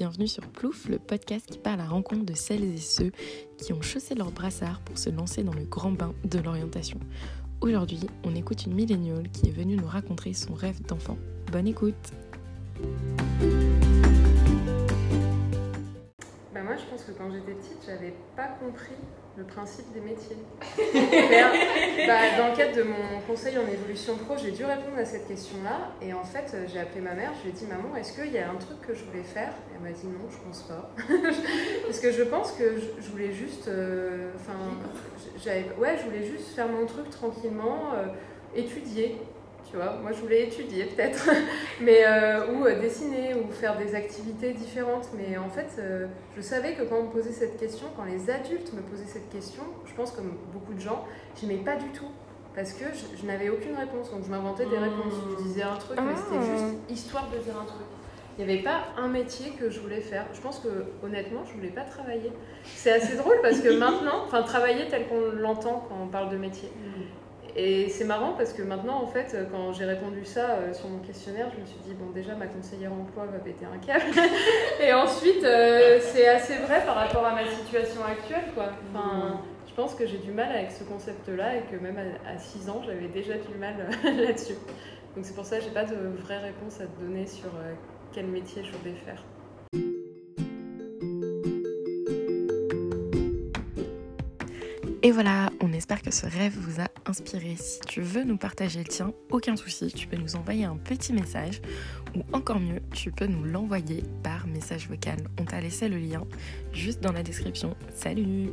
bienvenue sur Plouf, le podcast qui parle à la rencontre de celles et ceux qui ont chaussé leur brassard pour se lancer dans le grand bain de l'orientation. Aujourd'hui, on écoute une milléniale qui est venue nous raconter son rêve d'enfant. Bonne écoute bah Moi, je pense que quand j'étais petite, j'avais pas compris le principe des métiers. bah, dans le cadre de mon conseil en évolution pro, j'ai dû répondre à cette question-là. Et en fait, j'ai appelé ma mère, je lui ai dit Maman, est-ce qu'il y a un truc que je voulais faire? Et elle m'a dit Non, je pense pas. Parce que je pense que je voulais juste. Euh, enfin, ouais, je voulais juste faire mon truc tranquillement, euh, étudier tu vois. Moi, je voulais étudier peut-être, mais euh, ou euh, dessiner ou faire des activités différentes. Mais en fait, euh, je savais que quand on me posait cette question, quand les adultes me posaient cette question, je pense comme beaucoup de gens, j'aimais pas du tout parce que je, n'avais aucune réponse. Donc je m'inventais des réponses. Je disais un truc, mais c'était ah. juste histoire de dire un truc. Il n'y avait pas un métier que je voulais faire. Je pense que honnêtement, je voulais pas travailler. C'est assez drôle parce que maintenant, enfin travailler tel qu'on l'entend quand on parle de métier. Et c'est marrant parce que maintenant, en fait, quand j'ai répondu ça euh, sur mon questionnaire, je me suis dit, bon, déjà, ma conseillère emploi va péter un câble. et ensuite, euh, c'est assez vrai par rapport à ma situation actuelle, quoi. Enfin, je pense que j'ai du mal avec ce concept-là et que même à 6 ans, j'avais déjà du mal euh, là-dessus. Donc c'est pour ça que j'ai pas de vraie réponse à te donner sur quel métier je voulais faire. Et voilà, on espère que ce rêve vous a inspiré. Si tu veux nous partager le tien, aucun souci, tu peux nous envoyer un petit message ou encore mieux, tu peux nous l'envoyer par message vocal. On t'a laissé le lien juste dans la description. Salut